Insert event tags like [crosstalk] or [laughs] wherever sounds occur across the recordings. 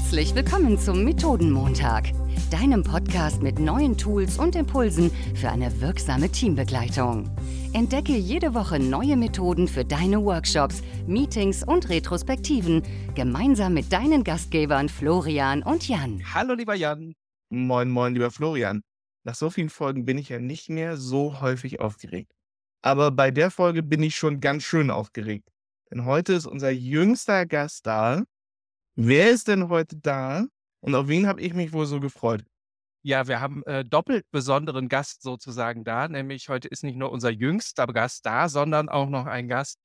Herzlich willkommen zum Methodenmontag, deinem Podcast mit neuen Tools und Impulsen für eine wirksame Teambegleitung. Entdecke jede Woche neue Methoden für deine Workshops, Meetings und Retrospektiven gemeinsam mit deinen Gastgebern Florian und Jan. Hallo lieber Jan. Moin, moin, lieber Florian. Nach so vielen Folgen bin ich ja nicht mehr so häufig aufgeregt. Aber bei der Folge bin ich schon ganz schön aufgeregt. Denn heute ist unser jüngster Gast da. Wer ist denn heute da? Und auf wen habe ich mich wohl so gefreut? Ja, wir haben äh, doppelt besonderen Gast sozusagen da. Nämlich heute ist nicht nur unser jüngster Gast da, sondern auch noch ein Gast.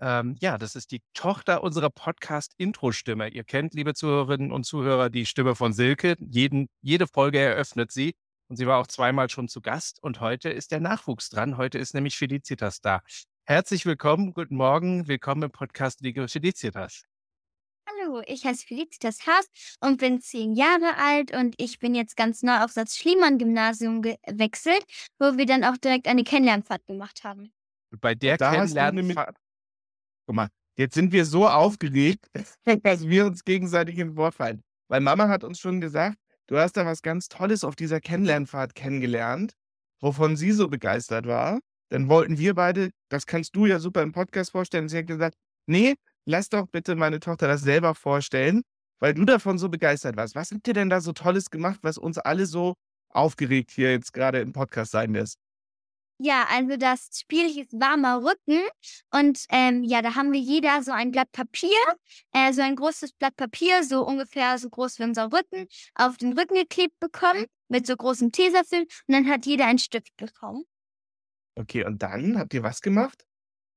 Ähm, ja, das ist die Tochter unserer Podcast-Intro-Stimme. Ihr kennt, liebe Zuhörerinnen und Zuhörer, die Stimme von Silke. Jeden, jede Folge eröffnet sie. Und sie war auch zweimal schon zu Gast. Und heute ist der Nachwuchs dran. Heute ist nämlich Felicitas da. Herzlich willkommen, guten Morgen, willkommen im Podcast Liga Felicitas. Hallo, ich heiße Felicitas Haas und bin zehn Jahre alt und ich bin jetzt ganz neu auf das Schliemann-Gymnasium gewechselt, wo wir dann auch direkt eine Kennenlernfahrt gemacht haben. Bei der Da Kennenlernfahrt, Guck mal, jetzt sind wir so aufgeregt, [laughs] dass wir uns gegenseitig ins Wort fallen. Weil Mama hat uns schon gesagt, du hast da was ganz Tolles auf dieser Kennenlernfahrt kennengelernt, wovon sie so begeistert war. Dann wollten wir beide, das kannst du ja super im Podcast vorstellen. Sie hat gesagt, nee, lass doch bitte meine Tochter das selber vorstellen, weil du davon so begeistert warst. Was habt ihr denn da so Tolles gemacht, was uns alle so aufgeregt hier jetzt gerade im Podcast sein lässt? Ja, also das Spiel hieß Warmer Rücken und ähm, ja, da haben wir jeder so ein Blatt Papier, äh, so ein großes Blatt Papier, so ungefähr so groß wie unser Rücken, auf den Rücken geklebt bekommen mit so großem Tesafilm und dann hat jeder einen Stift bekommen. Okay, und dann habt ihr was gemacht?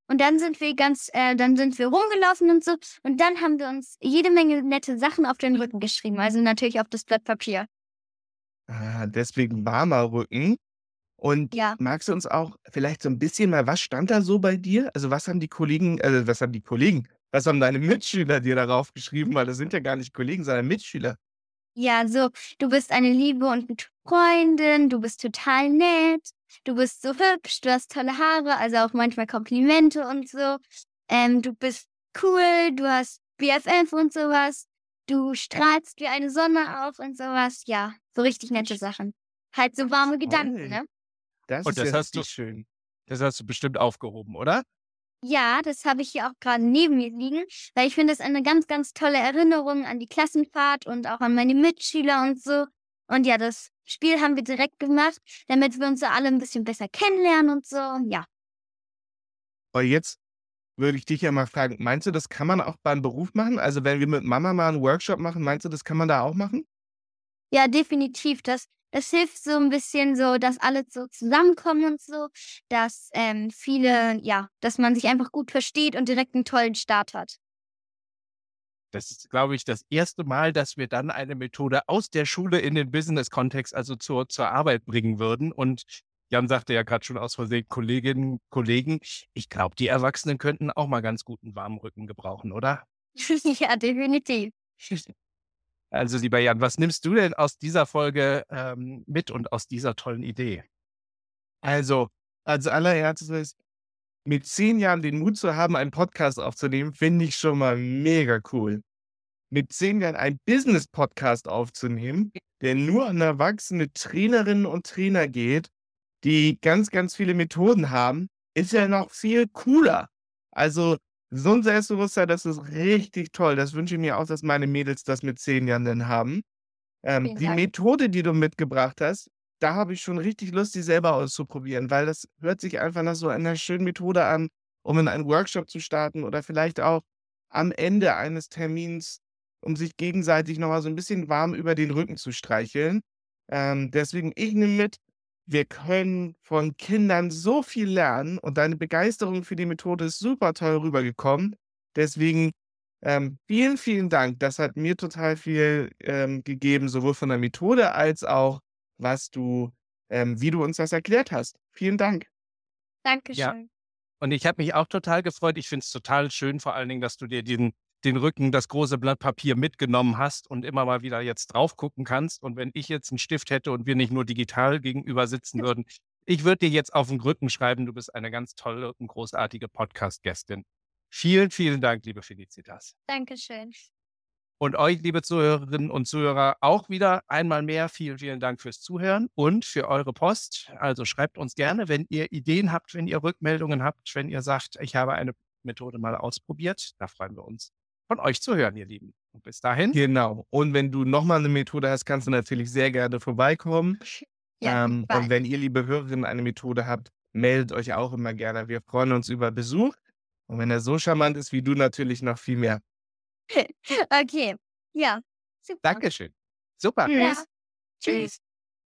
Und dann sind wir ganz, äh, dann sind wir rumgelaufen und so. Und dann haben wir uns jede Menge nette Sachen auf den Rücken geschrieben. Also natürlich auf das Blatt Papier. Ah, deswegen warmer Rücken. Und Ja. magst du uns auch vielleicht so ein bisschen mal, was stand da so bei dir? Also was haben die Kollegen, also was haben die Kollegen, was haben deine Mitschüler dir darauf geschrieben? Weil das sind ja gar nicht Kollegen, sondern Mitschüler. Ja, so, du bist eine liebe und gute Freundin, du bist total nett, du bist so hübsch, du hast tolle Haare, also auch manchmal Komplimente und so. Ähm, du bist cool, du hast BFF und sowas. Du strahlst wie eine Sonne auf und sowas. Ja, so richtig nette Sachen. Halt so warme Gedanken, ne? Das Und ist das ja hast du- richtig schön. das hast du bestimmt aufgehoben, oder? Ja, das habe ich hier auch gerade neben mir liegen, weil ich finde das eine ganz, ganz tolle Erinnerung an die Klassenfahrt und auch an meine Mitschüler und so. Und ja, das Spiel haben wir direkt gemacht, damit wir uns so alle ein bisschen besser kennenlernen und so. Ja. Aber jetzt würde ich dich ja mal fragen, meinst du, das kann man auch beim Beruf machen? Also wenn wir mit Mama mal einen Workshop machen, meinst du, das kann man da auch machen? Ja, definitiv. Das, das hilft so ein bisschen so, dass alle so zusammenkommen und so, dass ähm, viele, ja, dass man sich einfach gut versteht und direkt einen tollen Start hat. Das ist, glaube ich, das erste Mal, dass wir dann eine Methode aus der Schule in den Business-Kontext, also zur, zur Arbeit bringen würden. Und Jan sagte ja gerade schon aus Versehen, Kolleginnen, Kollegen, ich glaube, die Erwachsenen könnten auch mal ganz guten warmen Rücken gebrauchen, oder? [laughs] ja, definitiv. [laughs] Also, lieber Jan, was nimmst du denn aus dieser Folge ähm, mit und aus dieser tollen Idee? Also, als allererstes, mit zehn Jahren den Mut zu haben, einen Podcast aufzunehmen, finde ich schon mal mega cool. Mit zehn Jahren einen Business-Podcast aufzunehmen, der nur an erwachsene Trainerinnen und Trainer geht, die ganz, ganz viele Methoden haben, ist ja noch viel cooler. Also, so ein Selbstbewusstsein, das ist richtig toll. Das wünsche ich mir auch, dass meine Mädels das mit zehn Jahren dann haben. Ähm, die Dank. Methode, die du mitgebracht hast, da habe ich schon richtig Lust, die selber auszuprobieren, weil das hört sich einfach nach so einer schönen Methode an, um in einen Workshop zu starten oder vielleicht auch am Ende eines Termins, um sich gegenseitig nochmal so ein bisschen warm über den Rücken zu streicheln. Ähm, deswegen, ich nehme mit, wir können von Kindern so viel lernen und deine Begeisterung für die Methode ist super toll rübergekommen. Deswegen ähm, vielen, vielen Dank. Das hat mir total viel ähm, gegeben, sowohl von der Methode als auch, was du, ähm, wie du uns das erklärt hast. Vielen Dank. Dankeschön. Und ich habe mich auch total gefreut. Ich finde es total schön, vor allen Dingen, dass du dir den, den Rücken, das große Blatt Papier mitgenommen hast und immer mal wieder jetzt drauf gucken kannst. Und wenn ich jetzt einen Stift hätte und wir nicht nur digital gegenüber sitzen würden, ich würde dir jetzt auf den Rücken schreiben, du bist eine ganz tolle und großartige Podcast-Gästin. Vielen, vielen Dank, liebe Felicitas. Dankeschön. Und euch, liebe Zuhörerinnen und Zuhörer, auch wieder einmal mehr vielen, vielen Dank fürs Zuhören und für eure Post. Also schreibt uns gerne, wenn ihr Ideen habt, wenn ihr Rückmeldungen habt, wenn ihr sagt, ich habe eine Methode mal ausprobiert. Da freuen wir uns, von euch zu hören, ihr Lieben. Und bis dahin. Genau. Und wenn du nochmal eine Methode hast, kannst du natürlich sehr gerne vorbeikommen. Ja, ähm, und wenn ihr, liebe Hörerinnen, eine Methode habt, meldet euch auch immer gerne. Wir freuen uns über Besuch. Und wenn er so charmant ist wie du, natürlich noch viel mehr. [laughs] okay. Ja. Super. Dankeschön. Super. Ja. Tschüss.